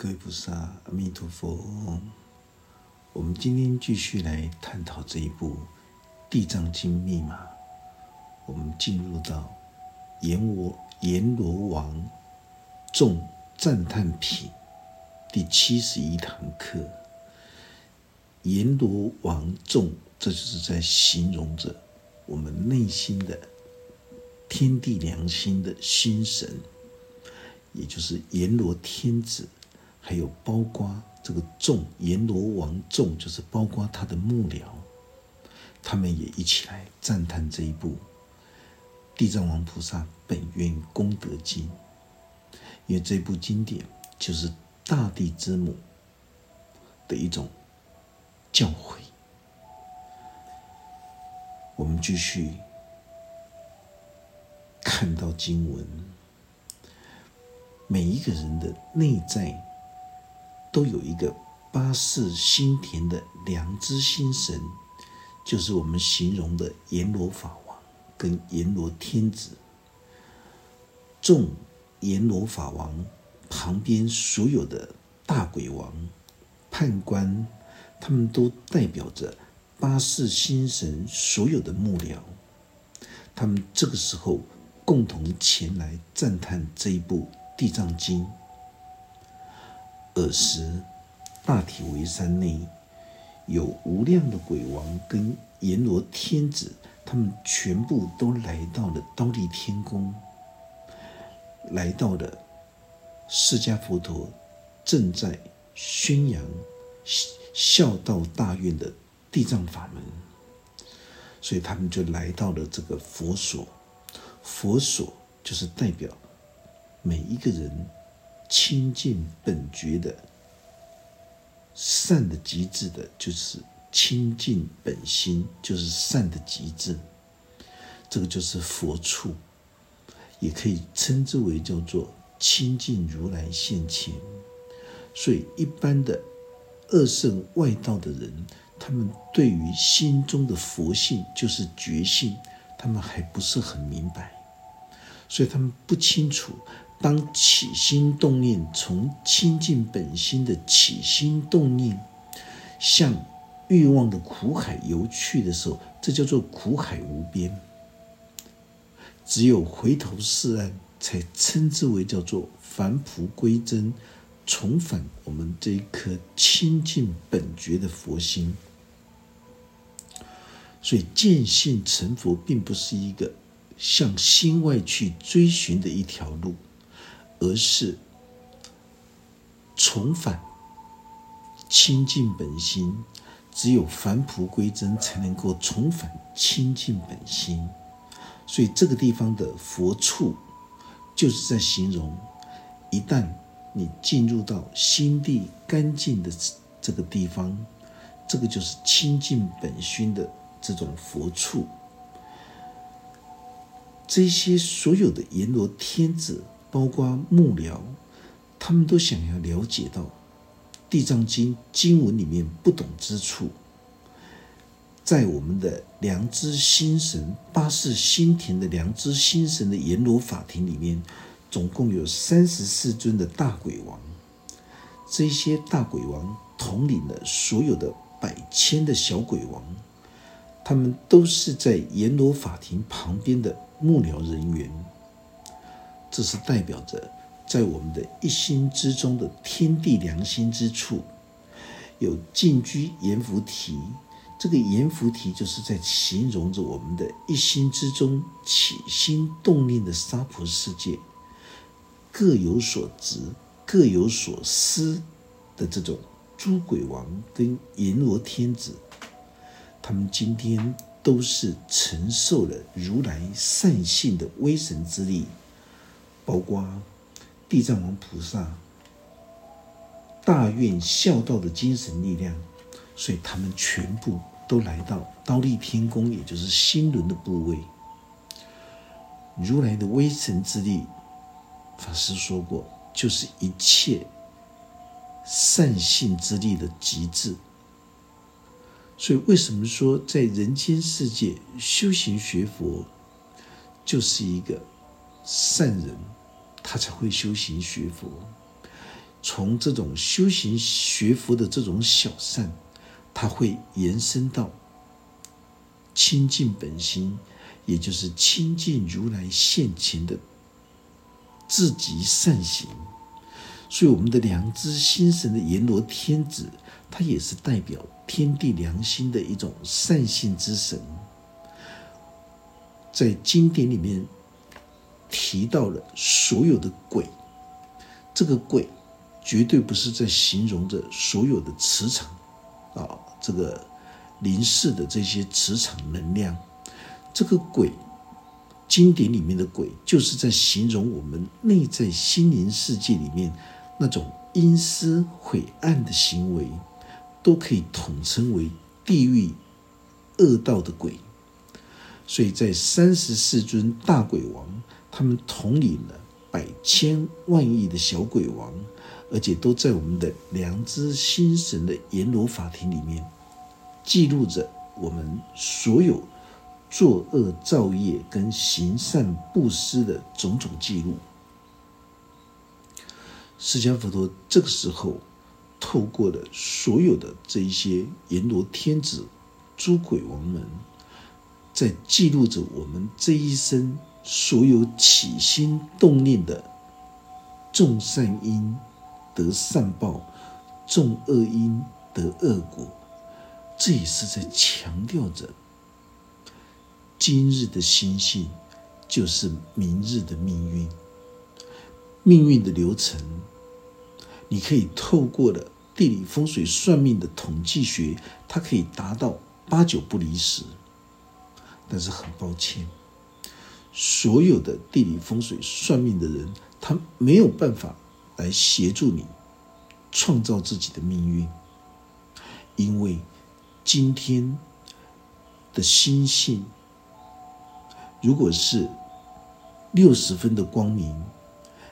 各位菩萨，阿弥陀佛。我们今天继续来探讨这一部《地藏经》密码。我们进入到阎罗阎罗王众赞叹品第七十一堂课。阎罗王众，这就是在形容着我们内心的天地良心的心神，也就是阎罗天子。还有包括这个众阎罗王众，就是包括他的幕僚，他们也一起来赞叹这一部《地藏王菩萨本愿功德经》，因为这部经典就是大地之母的一种教诲。我们继续看到经文，每一个人的内在。都有一个八世心田的良知心神，就是我们形容的阎罗法王跟阎罗天子。众阎罗法王旁边所有的大鬼王、判官，他们都代表着八世心神所有的幕僚，他们这个时候共同前来赞叹这一部《地藏经》。尔时，大体为山内有无量的鬼王跟阎罗天子，他们全部都来到了刀立天宫，来到了释迦佛陀正在宣扬孝道大愿的地藏法门，所以他们就来到了这个佛所。佛所就是代表每一个人。清净本觉的善的极致的，就是清净本心，就是善的极致。这个就是佛处，也可以称之为叫做清净如来现前。所以，一般的恶圣外道的人，他们对于心中的佛性，就是觉性，他们还不是很明白，所以他们不清楚。当起心动念从清净本心的起心动念向欲望的苦海游去的时候，这叫做苦海无边。只有回头是岸，才称之为叫做返璞归真，重返我们这一颗清净本觉的佛心。所以见性成佛，并不是一个向心外去追寻的一条路。而是重返清净本心，只有返璞归真，才能够重返清净本心。所以这个地方的佛处，就是在形容，一旦你进入到心地干净的这个地方，这个就是清净本心的这种佛处。这些所有的阎罗天子。包括幕僚，他们都想要了解到《地藏经》经文里面不懂之处。在我们的良知心神八世心田的良知心神的阎罗法庭里面，总共有三十四尊的大鬼王。这些大鬼王统领了所有的百千的小鬼王，他们都是在阎罗法庭旁边的幕僚人员。这是代表着，在我们的一心之中的天地良心之处，有静居阎浮提。这个阎浮提就是在形容着我们的一心之中起心动念的娑婆世界，各有所执、各有所思的这种诸鬼王跟阎罗天子，他们今天都是承受了如来善性的威神之力。包括地藏王菩萨大愿孝道的精神力量，所以他们全部都来到刀立天宫，也就是心轮的部位。如来的威神之力，法师说过，就是一切善性之力的极致。所以，为什么说在人间世界修行学佛，就是一个善人？他才会修行学佛，从这种修行学佛的这种小善，它会延伸到清净本心，也就是亲近如来现前的自己善行。所以，我们的良知心神的阎罗天子，他也是代表天地良心的一种善性之神。在经典里面提到了所有的鬼，这个鬼绝对不是在形容着所有的磁场啊，这个灵视的这些磁场能量。这个鬼，经典里面的鬼，就是在形容我们内在心灵世界里面。那种阴私晦暗的行为，都可以统称为地狱恶道的鬼。所以在三十四尊大鬼王，他们统领了百千万亿的小鬼王，而且都在我们的良知心神的阎罗法庭里面，记录着我们所有作恶造业跟行善布施的种种记录。释迦佛陀这个时候，透过了所有的这一些阎罗天子、诸鬼王们，在记录着我们这一生所有起心动念的种善因得善报，种恶因得恶果。这也是在强调着，今日的心性就是明日的命运。命运的流程，你可以透过了地理风水算命的统计学，它可以达到八九不离十。但是很抱歉，所有的地理风水算命的人，他没有办法来协助你创造自己的命运，因为今天的心性，如果是六十分的光明。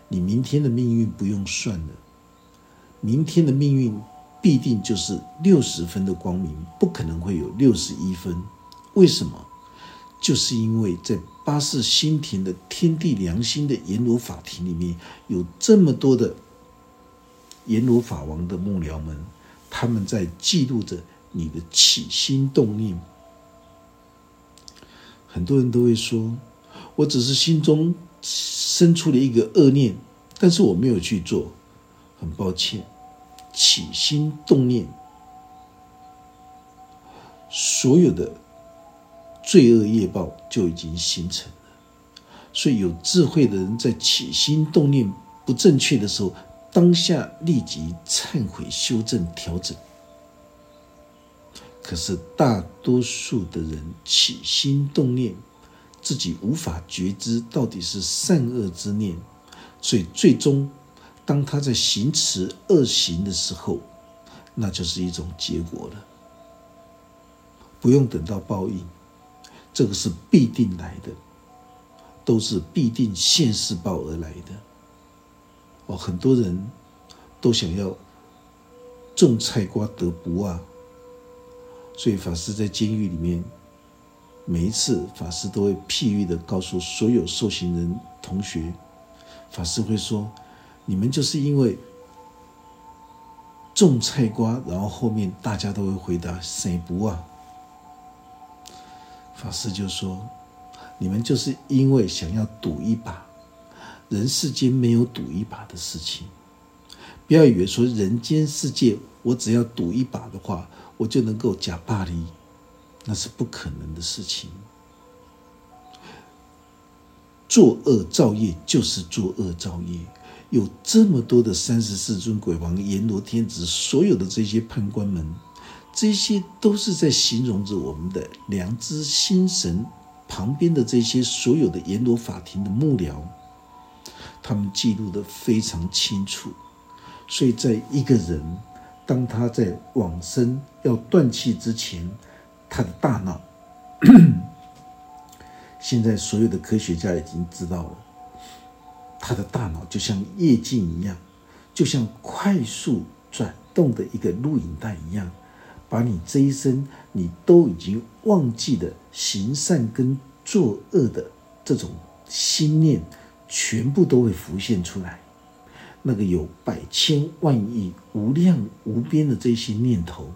你明天的命运不用算了，明天的命运必定就是六十分的光明，不可能会有六十一分。为什么？就是因为在八世心田的天地良心的阎罗法庭里面，有这么多的阎罗法王的幕僚们，他们在记录着你的起心动念。很多人都会说，我只是心中。生出了一个恶念，但是我没有去做，很抱歉，起心动念，所有的罪恶业报就已经形成了。所以有智慧的人在起心动念不正确的时候，当下立即忏悔、修正、调整。可是大多数的人起心动念。自己无法觉知到底是善恶之念，所以最终，当他在行持恶行的时候，那就是一种结果了。不用等到报应，这个是必定来的，都是必定现世报而来的。哦，很多人都想要种菜瓜得不啊，所以法师在监狱里面。每一次法师都会譬喻的告诉所有受刑人同学，法师会说：“你们就是因为种菜瓜，然后后面大家都会回答‘谁不啊’。”法师就说：“你们就是因为想要赌一把，人世间没有赌一把的事情。不要以为说人间世界，我只要赌一把的话，我就能够假霸离。”那是不可能的事情。作恶造业就是作恶造业，有这么多的三十四尊鬼王、阎罗天子，所有的这些判官们，这些都是在形容着我们的良知心神。旁边的这些所有的阎罗法庭的幕僚，他们记录的非常清楚。所以，在一个人当他在往生要断气之前，他的大脑，现在所有的科学家已经知道了，他的大脑就像液镜一样，就像快速转动的一个录影带一样，把你这一生你都已经忘记的行善跟作恶的这种心念，全部都会浮现出来。那个有百千万亿、无量无边的这些念头，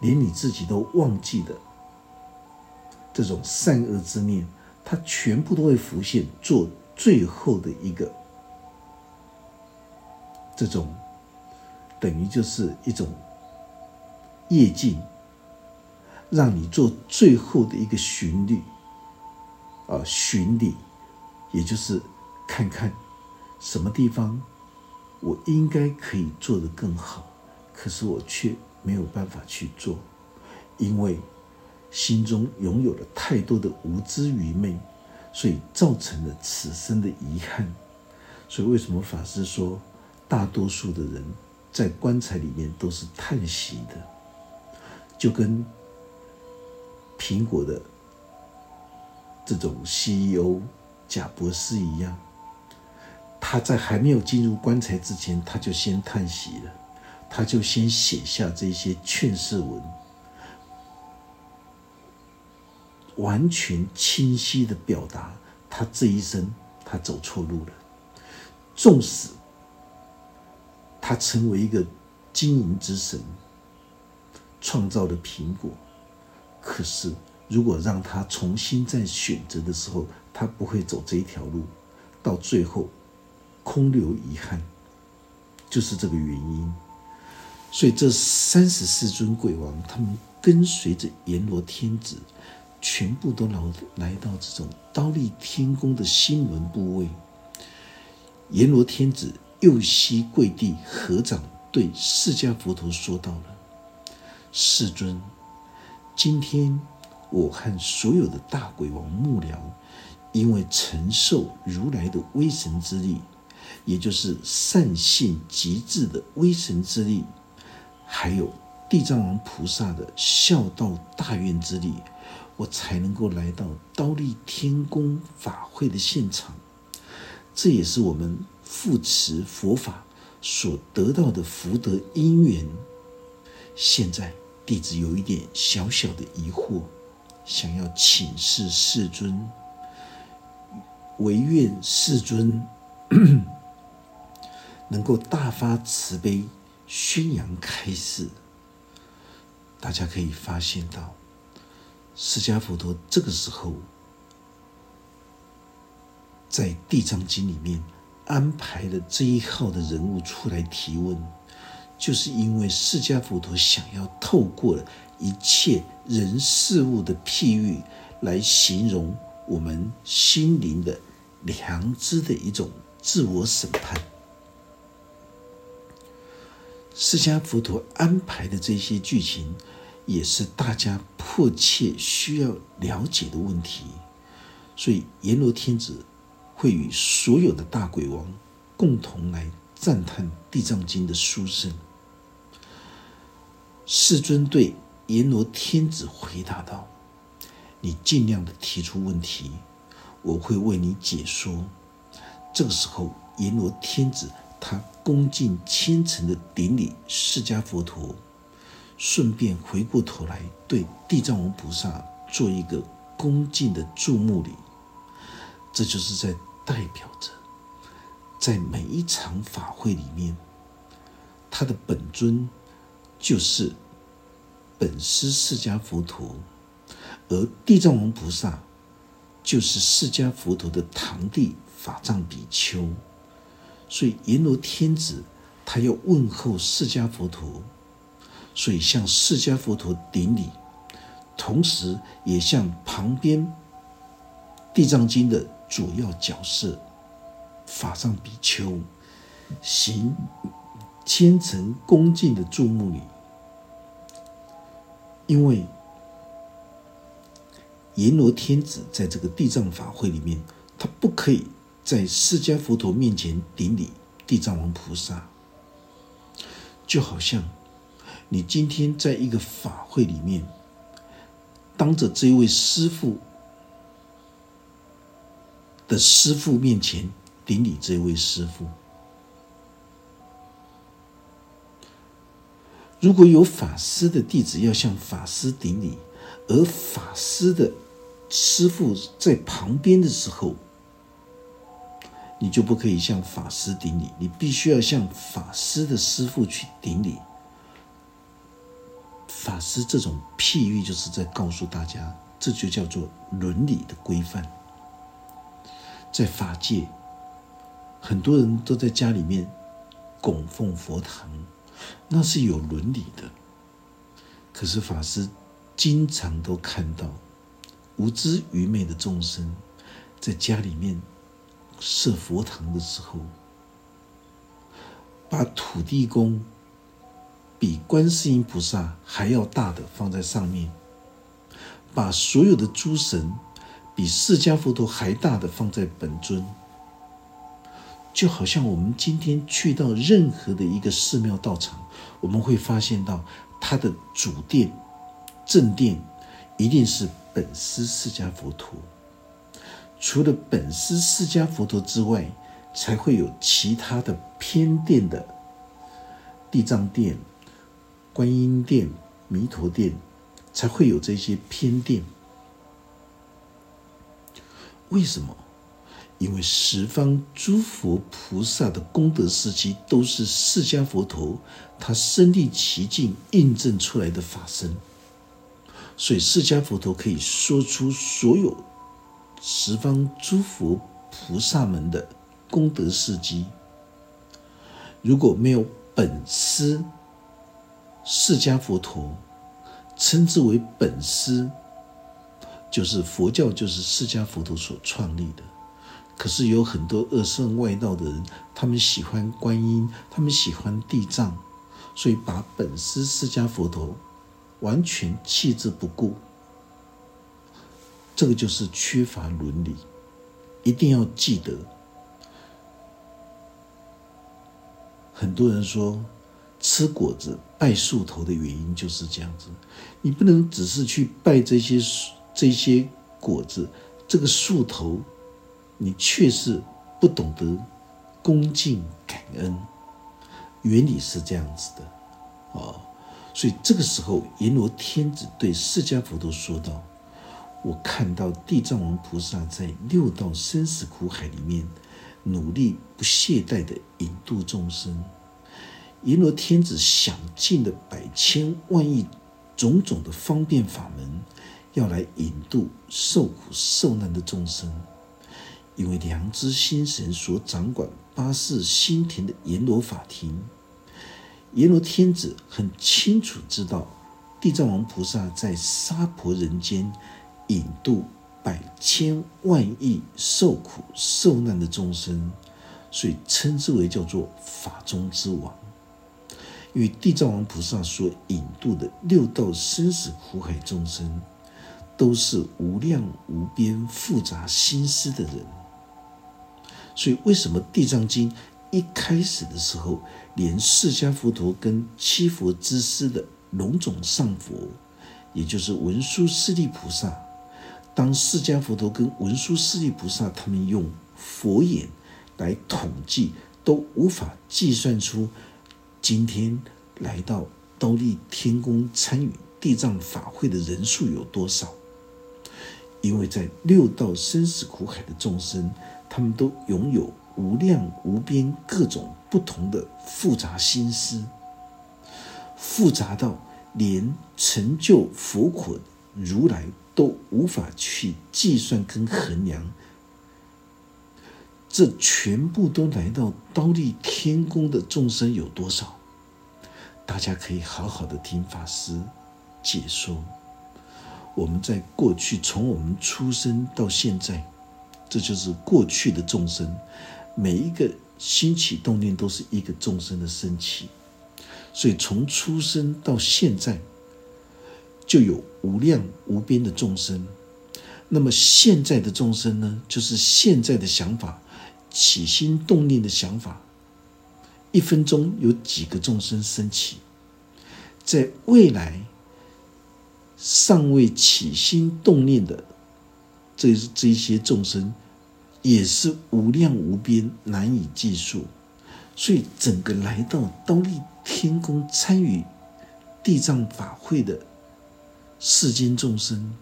连你自己都忘记的这种善恶之念，它全部都会浮现，做最后的一个这种，等于就是一种业境，让你做最后的一个巡礼，啊，巡礼，也就是看看什么地方我应该可以做得更好，可是我却没有办法去做，因为心中拥有了太多的无知愚昧。所以造成了此生的遗憾。所以为什么法师说，大多数的人在棺材里面都是叹息的，就跟苹果的这种 CEO 贾博士一样，他在还没有进入棺材之前，他就先叹息了，他就先写下这些劝世文。完全清晰的表达，他这一生他走错路了。纵使他成为一个经营之神，创造了苹果，可是如果让他重新再选择的时候，他不会走这一条路，到最后空留遗憾，就是这个原因。所以这三十四尊鬼王，他们跟随着阎罗天子。全部都来来到这种刀立天宫的心轮部位，阎罗天子右膝跪地合掌，对释迦佛陀说道了：“世尊，今天我和所有的大鬼王幕僚，因为承受如来的威神之力，也就是善性极致的威神之力，还有地藏王菩萨的孝道大愿之力。”我才能够来到刀立天宫法会的现场，这也是我们复持佛法所得到的福德因缘。现在弟子有一点小小的疑惑，想要请示世尊，唯愿世尊 能够大发慈悲，宣扬开示。大家可以发现到。释迦佛陀这个时候，在《地藏经》里面安排了这一号的人物出来提问，就是因为释迦佛陀想要透过一切人事物的譬喻，来形容我们心灵的良知的一种自我审判。释迦佛陀安排的这些剧情。也是大家迫切需要了解的问题，所以阎罗天子会与所有的大鬼王共同来赞叹《地藏经》的殊胜。世尊对阎罗天子回答道：“你尽量的提出问题，我会为你解说。”这个时候，阎罗天子他恭敬虔诚的顶礼释迦佛陀。顺便回过头来对地藏王菩萨做一个恭敬的注目礼，这就是在代表着，在每一场法会里面，他的本尊就是本师释迦佛陀，而地藏王菩萨就是释迦佛陀的堂弟法藏比丘，所以阎罗天子他要问候释迦佛陀。所以向释迦佛陀顶礼，同时也向旁边《地藏经》的主要角色法藏比丘行虔诚恭敬的注目礼。因为阎罗天子在这个地藏法会里面，他不可以在释迦佛陀面前顶礼地藏王菩萨，就好像。你今天在一个法会里面，当着这位师傅的师傅面前顶礼这位师傅。如果有法师的弟子要向法师顶礼，而法师的师傅在旁边的时候，你就不可以向法师顶礼，你必须要向法师的师傅去顶礼。法师这种譬喻，就是在告诉大家，这就叫做伦理的规范。在法界，很多人都在家里面供奉佛堂，那是有伦理的。可是法师经常都看到无知愚昧的众生在家里面。设佛堂的时候，把土地公比观世音菩萨还要大的放在上面，把所有的诸神比释迦佛陀还大的放在本尊，就好像我们今天去到任何的一个寺庙道场，我们会发现到它的主殿、正殿一定是本师释迦佛陀。除了本师释迦佛陀之外，才会有其他的偏殿的地藏殿、观音殿、弥陀殿，才会有这些偏殿。为什么？因为十方诸佛菩萨的功德事迹都是释迦佛陀他身历其境印证出来的法身，所以释迦佛陀可以说出所有。十方诸佛菩萨们的功德事迹，如果没有本师释迦佛陀，称之为本师，就是佛教，就是释迦佛陀所创立的。可是有很多恶圣外道的人，他们喜欢观音，他们喜欢地藏，所以把本师释迦佛陀完全弃之不顾。这个就是缺乏伦理，一定要记得。很多人说吃果子拜树头的原因就是这样子，你不能只是去拜这些这些果子，这个树头，你却是不懂得恭敬感恩。原理是这样子的，哦，所以这个时候阎罗天子对释迦佛陀说道。我看到地藏王菩萨在六道生死苦海里面努力不懈怠的引渡众生，阎罗天子想尽了百千万亿种种的方便法门，要来引渡受苦受难的众生。因为良知心神所掌管八世心田的阎罗法庭，阎罗天子很清楚知道地藏王菩萨在娑婆人间。引渡百千万亿受苦受难的众生，所以称之为叫做法中之王。因为地藏王菩萨所引渡的六道生死苦海众生，都是无量无边复杂心思的人。所以，为什么《地藏经》一开始的时候，连释迦佛陀跟七佛之师的龙种上佛，也就是文殊师利菩萨？当释迦佛陀跟文殊师利菩萨他们用佛眼来统计，都无法计算出今天来到刀立天宫参与地藏法会的人数有多少。因为在六道生死苦海的众生，他们都拥有无量无边各种不同的复杂心思，复杂到连成就佛果如来。都无法去计算跟衡量，这全部都来到刀立天宫的众生有多少？大家可以好好的听法师解说。我们在过去从我们出生到现在，这就是过去的众生，每一个兴起动念都是一个众生的升起，所以从出生到现在。就有无量无边的众生，那么现在的众生呢？就是现在的想法，起心动念的想法，一分钟有几个众生升起？在未来尚未起心动念的这这些众生，也是无量无边，难以计数。所以，整个来到刀立天宫参与地藏法会的。世间众生，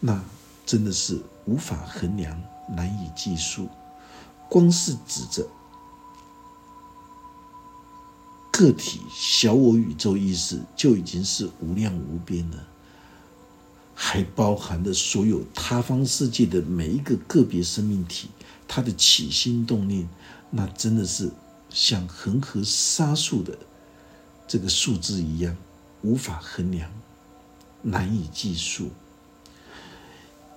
那真的是无法衡量、难以计数。光是指着个体小我宇宙意识，就已经是无量无边了，还包含了所有他方世界的每一个个别生命体，它的起心动念，那真的是像恒河沙数的这个数字一样，无法衡量，难以计数。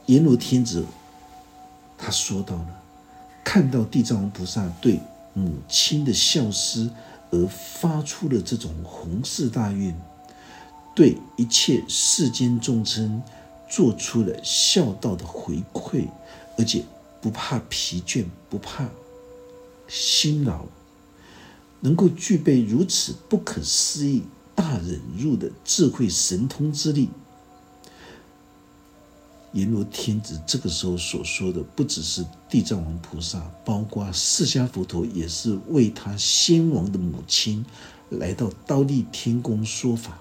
阎罗天子他说到了。看到地藏王菩萨对母亲的孝思而发出了这种宏誓大愿，对一切世间众生做出了孝道的回馈，而且不怕疲倦，不怕辛劳，能够具备如此不可思议大忍辱的智慧神通之力。阎罗天子这个时候所说的，不只是地藏王菩萨，包括释迦佛陀，也是为他先王的母亲来到刀立天宫说法。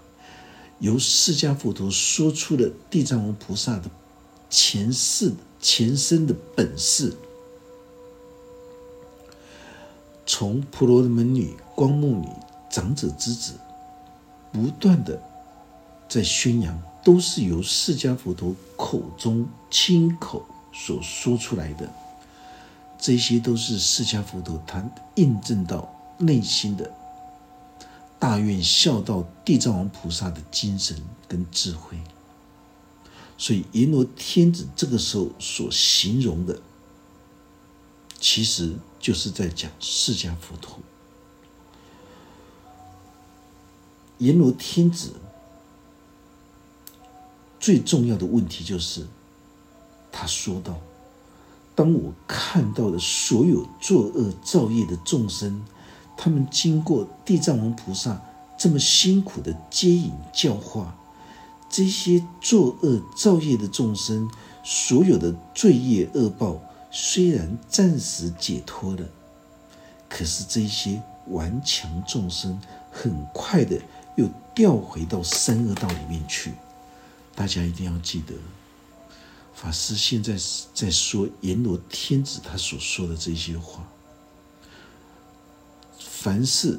由释迦佛陀说出了地藏王菩萨的前世、前身的本事，从婆罗门女、光目女、长者之子，不断的在宣扬。都是由释迦佛陀口中亲口所说出来的，这些都是释迦佛陀他印证到内心的大愿孝道地藏王菩萨的精神跟智慧。所以阎罗天子这个时候所形容的，其实就是在讲释迦佛陀。阎罗天子。最重要的问题就是，他说道：“当我看到的所有作恶造业的众生，他们经过地藏王菩萨这么辛苦的接引教化，这些作恶造业的众生所有的罪业恶报虽然暂时解脱了，可是这些顽强众生很快的又掉回到三恶道里面去。”大家一定要记得，法师现在在说阎罗天子他所说的这些话。凡是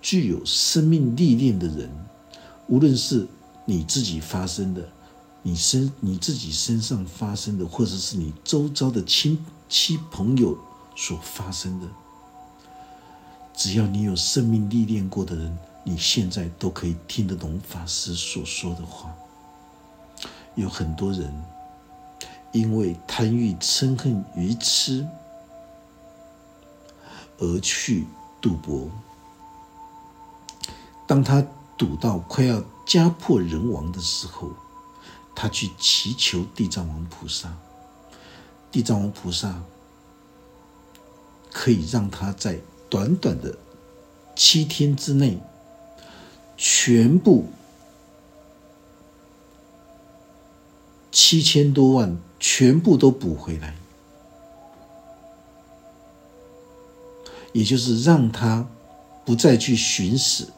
具有生命历练的人，无论是你自己发生的，你身你自己身上发生的，或者是你周遭的亲戚朋友所发生的，只要你有生命历练过的人，你现在都可以听得懂法师所说的话。有很多人因为贪欲、嗔恨、愚痴而去赌博。当他赌到快要家破人亡的时候，他去祈求地藏王菩萨。地藏王菩萨可以让他在短短的七天之内全部。七千多万全部都补回来，也就是让他不再去寻死，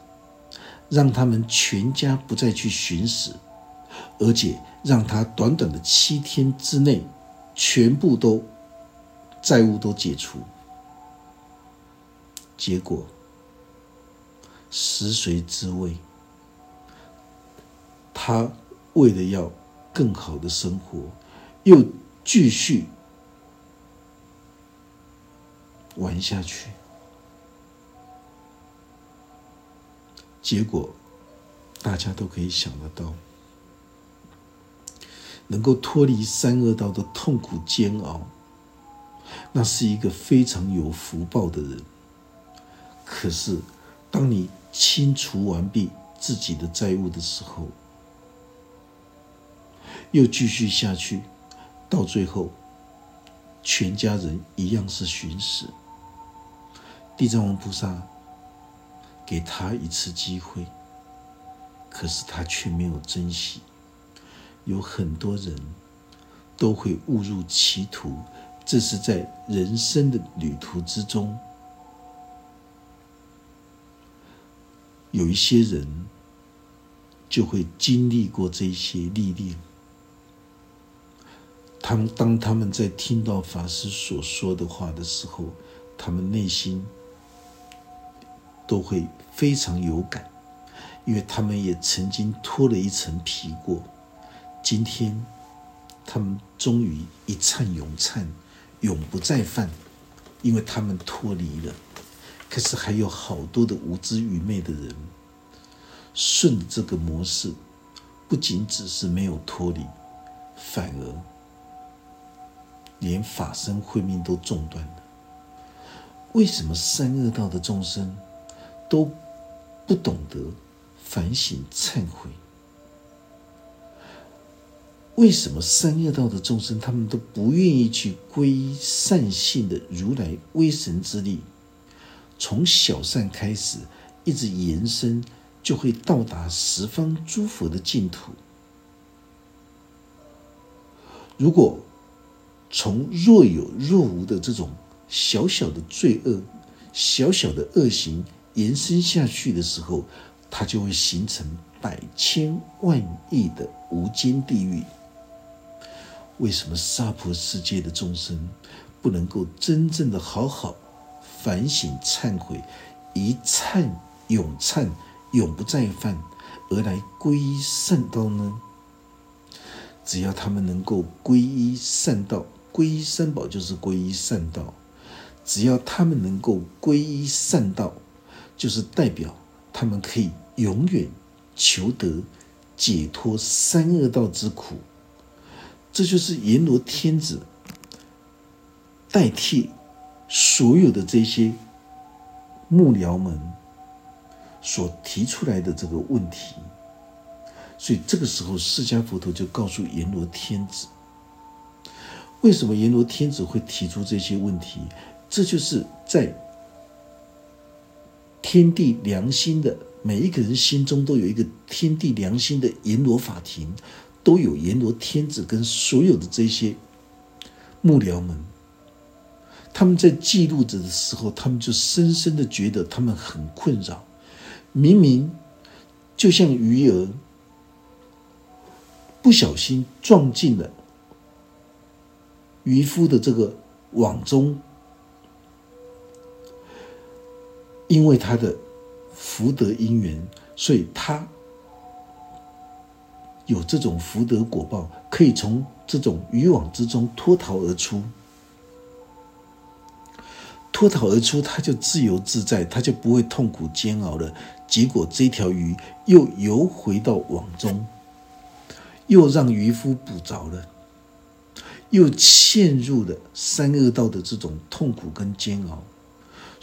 让他们全家不再去寻死，而且让他短短的七天之内全部都债务都解除。结果食髓知味，他为了要。更好的生活，又继续玩下去，结果大家都可以想得到，能够脱离三恶道的痛苦煎熬，那是一个非常有福报的人。可是，当你清除完毕自己的债务的时候，又继续下去，到最后，全家人一样是寻死。地藏王菩萨给他一次机会，可是他却没有珍惜。有很多人都会误入歧途，这是在人生的旅途之中，有一些人就会经历过这些历练。他们当他们在听到法师所说的话的时候，他们内心都会非常有感，因为他们也曾经脱了一层皮过。今天，他们终于一颤永颤，永不再犯，因为他们脱离了。可是还有好多的无知愚昧的人，顺着这个模式，不仅只是没有脱离，反而。连法身慧命都中断了，为什么三恶道的众生都不懂得反省忏悔？为什么三恶道的众生他们都不愿意去归依善性的如来威神之力？从小善开始，一直延伸，就会到达十方诸佛的净土。如果从若有若无的这种小小的罪恶、小小的恶行延伸下去的时候，它就会形成百千万亿的无间地狱。为什么娑婆世界的众生不能够真正的好好反省忏悔，一忏永忏，永不再犯，而来皈依善道呢？只要他们能够皈依善道。皈依三宝就是皈依善道，只要他们能够皈依善道，就是代表他们可以永远求得解脱三恶道之苦。这就是阎罗天子代替所有的这些幕僚们所提出来的这个问题。所以这个时候，释迦佛陀就告诉阎罗天子。为什么阎罗天子会提出这些问题？这就是在天地良心的每一个人心中都有一个天地良心的阎罗法庭，都有阎罗天子跟所有的这些幕僚们，他们在记录着的时候，他们就深深的觉得他们很困扰。明明就像鱼儿不小心撞进了。渔夫的这个网中，因为他的福德因缘，所以他有这种福德果报，可以从这种渔网之中脱逃而出。脱逃而出，他就自由自在，他就不会痛苦煎熬了。结果这条鱼又游回到网中，又让渔夫捕着了。又陷入了三恶道的这种痛苦跟煎熬，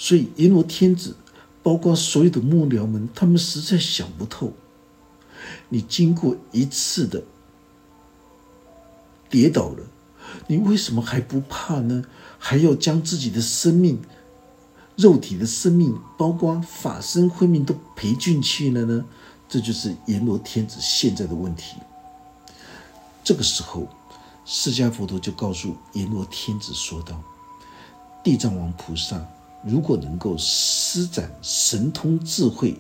所以阎罗天子，包括所有的幕僚们，他们实在想不透。你经过一次的跌倒了，你为什么还不怕呢？还要将自己的生命、肉体的生命，包括法身慧命都赔进去了呢？这就是阎罗天子现在的问题。这个时候。释迦佛陀就告诉阎罗天子说道：“地藏王菩萨如果能够施展神通智慧，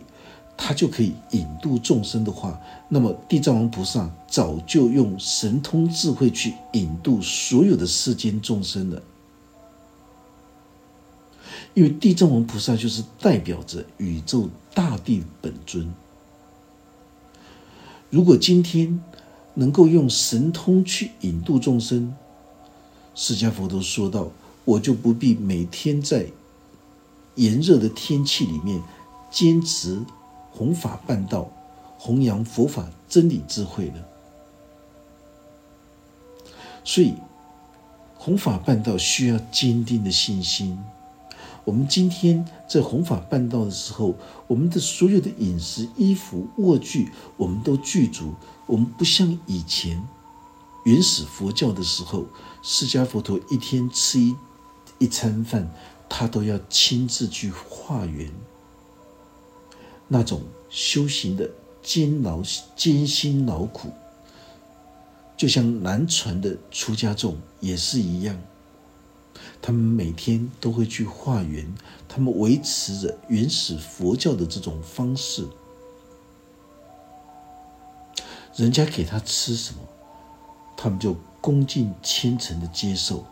他就可以引渡众生的话，那么地藏王菩萨早就用神通智慧去引渡所有的世间众生了。因为地藏王菩萨就是代表着宇宙大地本尊。如果今天，能够用神通去引渡众生，释迦佛陀说道：“我就不必每天在炎热的天气里面坚持弘法办道，弘扬佛法真理智慧了。”所以，弘法办道需要坚定的信心。我们今天在弘法办道的时候，我们的所有的饮食、衣服、卧具，我们都具足。我们不像以前原始佛教的时候，释迦佛陀一天吃一一餐饭，他都要亲自去化缘。那种修行的艰劳、艰辛劳苦，就像南传的出家众也是一样。他们每天都会去化缘，他们维持着原始佛教的这种方式。人家给他吃什么，他们就恭敬虔诚的接受。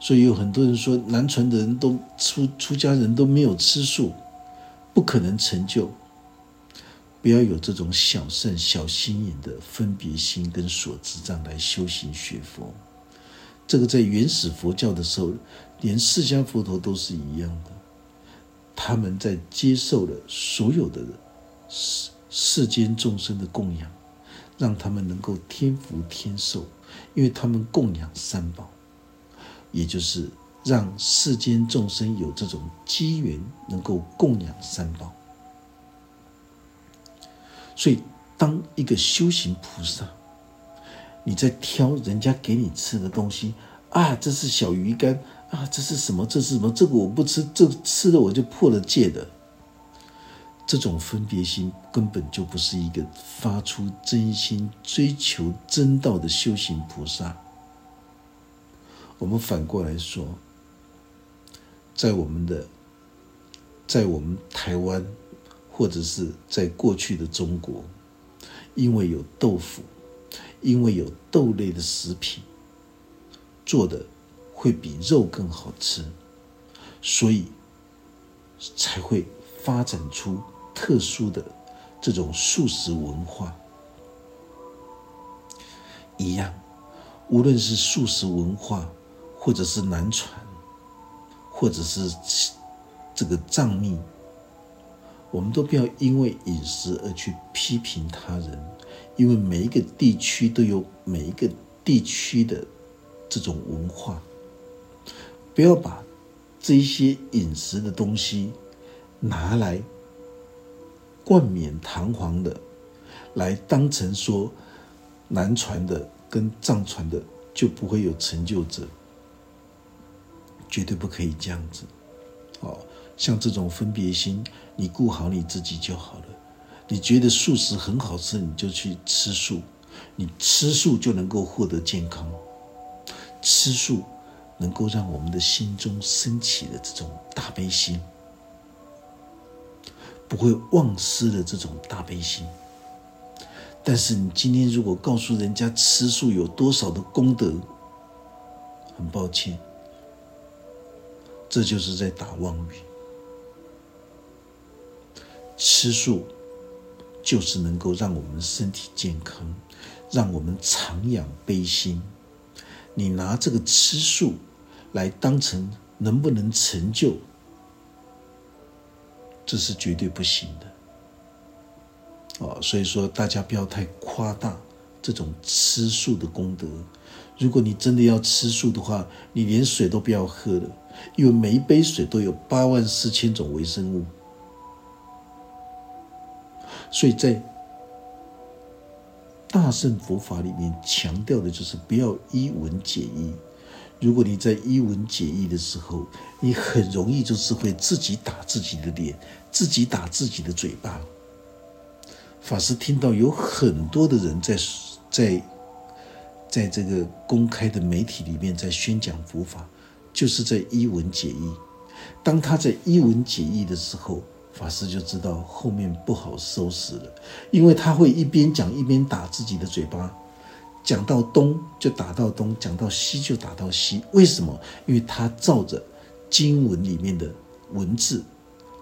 所以有很多人说，南传的人都出出家人都没有吃素，不可能成就。不要有这种小善小心眼的分别心跟所知障来修行学佛。这个在原始佛教的时候，连释迦佛陀都是一样的。他们在接受了所有的世世间众生的供养，让他们能够天福天寿，因为他们供养三宝。也就是让世间众生有这种机缘，能够供养三宝。所以，当一个修行菩萨，你在挑人家给你吃的东西啊，这是小鱼干啊，这是什么？这是什么？这个我不吃，这吃了我就破了戒的。这种分别心根本就不是一个发出真心追求真道的修行菩萨。我们反过来说，在我们的，在我们台湾，或者是在过去的中国，因为有豆腐，因为有豆类的食品，做的会比肉更好吃，所以才会发展出特殊的这种素食文化。一样，无论是素食文化。或者是难传，或者是这个藏密，我们都不要因为饮食而去批评他人，因为每一个地区都有每一个地区的这种文化，不要把这一些饮食的东西拿来冠冕堂皇的来当成说南传的跟藏传的就不会有成就者。绝对不可以这样子，哦，像这种分别心，你顾好你自己就好了。你觉得素食很好吃，你就去吃素，你吃素就能够获得健康，吃素能够让我们的心中升起的这种大悲心，不会忘失的这种大悲心。但是你今天如果告诉人家吃素有多少的功德，很抱歉。这就是在打妄语。吃素就是能够让我们身体健康，让我们常养悲心。你拿这个吃素来当成能不能成就，这是绝对不行的。哦，所以说大家不要太夸大这种吃素的功德。如果你真的要吃素的话，你连水都不要喝了。因为每一杯水都有八万四千种微生物，所以在大圣佛法里面强调的就是不要一文解义。如果你在一文解义的时候，你很容易就是会自己打自己的脸，自己打自己的嘴巴。法师听到有很多的人在在在这个公开的媒体里面在宣讲佛法。就是在一文解义，当他在一文解义的时候，法师就知道后面不好收拾了，因为他会一边讲一边打自己的嘴巴，讲到东就打到东，讲到西就打到西。为什么？因为他照着经文里面的文字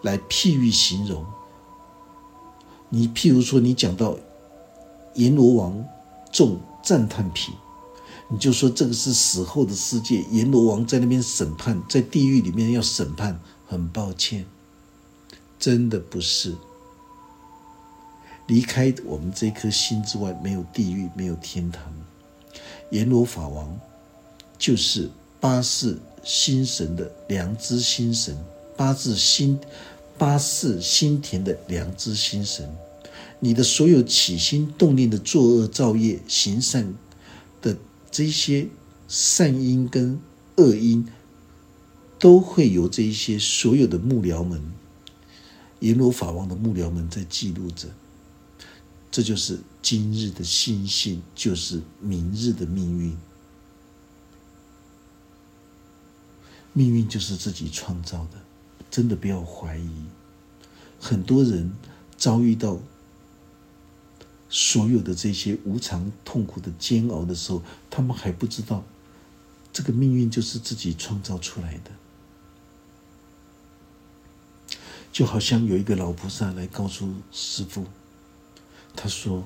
来譬喻形容。你譬如说，你讲到阎罗王中赞叹品。你就说这个是死后的世界，阎罗王在那边审判，在地狱里面要审判。很抱歉，真的不是。离开我们这颗心之外，没有地狱，没有天堂。阎罗法王就是八世心神的良知心神，八字心八世心田的良知心神。你的所有起心动念的作恶造业、行善。这些善因跟恶因，都会由这一些所有的幕僚们、阎罗法王的幕僚们在记录着。这就是今日的心性，就是明日的命运。命运就是自己创造的，真的不要怀疑。很多人遭遇到所有的这些无常、痛苦的煎熬的时候，他们还不知道，这个命运就是自己创造出来的。就好像有一个老菩萨来告诉师父，他说：“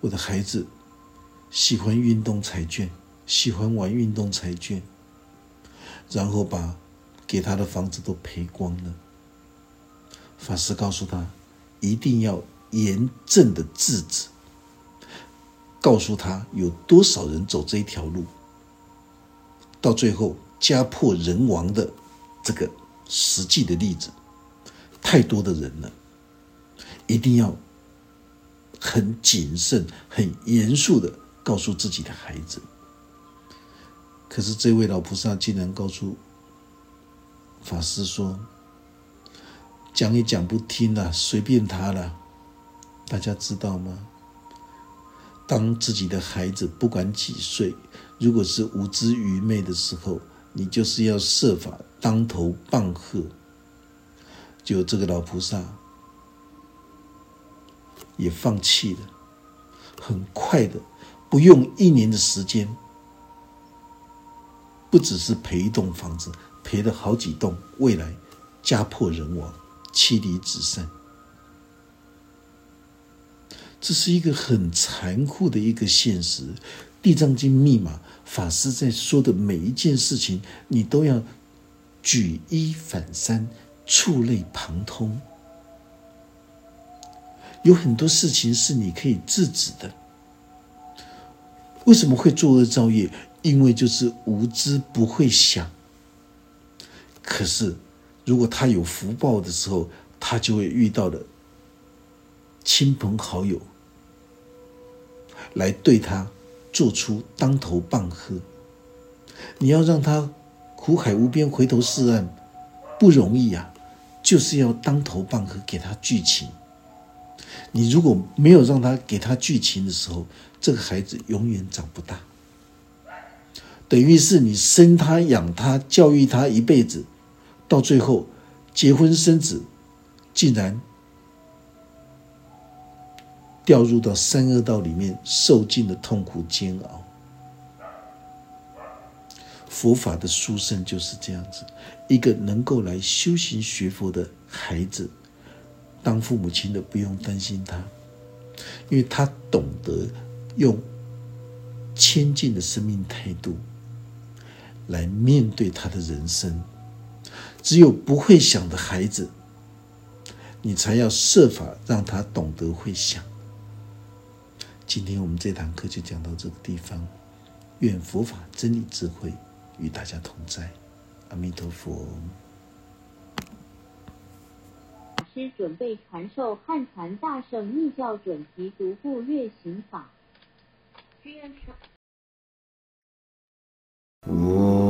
我的孩子喜欢运动彩券，喜欢玩运动彩券，然后把给他的房子都赔光了。”法师告诉他，一定要严正的制止，告诉他有多少人走这一条路，到最后家破人亡的这个实际的例子。太多的人了，一定要很谨慎、很严肃的告诉自己的孩子。可是这位老菩萨竟然告诉法师说：“讲也讲不听了，随便他了。”大家知道吗？当自己的孩子不管几岁，如果是无知愚昧的时候，你就是要设法当头棒喝。就这个老菩萨也放弃了，很快的，不用一年的时间，不只是赔一栋房子，赔了好几栋，未来家破人亡，妻离子散。这是一个很残酷的一个现实，《地藏经》密码法师在说的每一件事情，你都要举一反三。触类旁通，有很多事情是你可以制止的。为什么会作恶造业？因为就是无知，不会想。可是，如果他有福报的时候，他就会遇到了亲朋好友来对他做出当头棒喝。你要让他苦海无边，回头是岸，不容易呀。就是要当头棒喝，给他剧情。你如果没有让他给他剧情的时候，这个孩子永远长不大。等于是你生他养他教育他一辈子，到最后结婚生子，竟然掉入到三恶道里面，受尽了痛苦煎熬。佛法的殊胜就是这样子，一个能够来修行学佛的孩子，当父母亲的不用担心他，因为他懂得用谦敬的生命态度来面对他的人生。只有不会想的孩子，你才要设法让他懂得会想。今天我们这堂课就讲到这个地方，愿佛法真理智慧。与大家同在，阿弥陀佛。师准备传授汉传大圣密教准提独步月行法。哦。